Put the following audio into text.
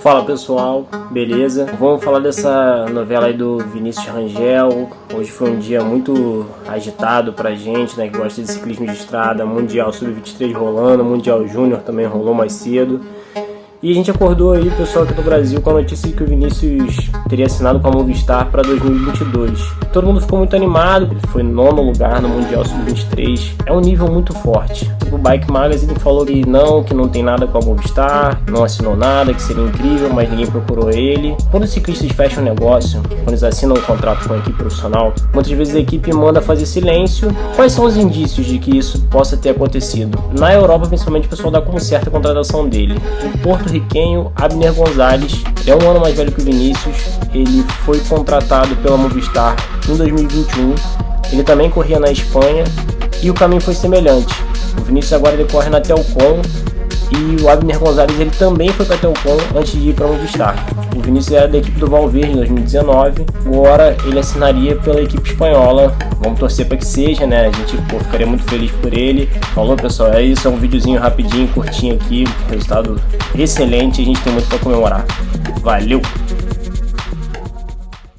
Fala pessoal, beleza? Vamos falar dessa novela aí do Vinícius Rangel. Hoje foi um dia muito agitado pra gente, né? Que gosta de ciclismo de estrada, Mundial Sub-23 rolando, Mundial Júnior também rolou mais cedo. E a gente acordou aí, pessoal aqui do Brasil, com a notícia de que o Vinícius teria assinado com a Movistar para 2022. Todo mundo ficou muito animado, ele foi nono lugar no Mundial Sub-23. É um nível muito forte. O Bike Magazine falou que não, que não tem nada com a Movistar, não assinou nada, que seria incrível, mas ninguém procurou ele. Quando os ciclistas fecham um negócio, quando eles assinam um contrato com a equipe profissional, muitas vezes a equipe manda fazer silêncio. Quais são os indícios de que isso possa ter acontecido? Na Europa, principalmente, o pessoal dá como certa a contratação dele. O Porto porto-riquenho Abner Gonzalez. É um ano mais velho que o Vinícius. Ele foi contratado pela Movistar em 2021. Ele também corria na Espanha e o caminho foi semelhante. O Vinícius agora ele corre na Telcom e o Abner Gonzalez ele também foi para Telcom antes de ir para Movistar. O Vinícius era da equipe do Valverde em 2019, agora ele assinaria pela equipe espanhola. Vamos torcer para que seja, né? A gente pô, ficaria muito feliz por ele. Falou pessoal, é isso, é um videozinho rapidinho, curtinho aqui, resultado excelente, a gente tem muito para comemorar. Valeu!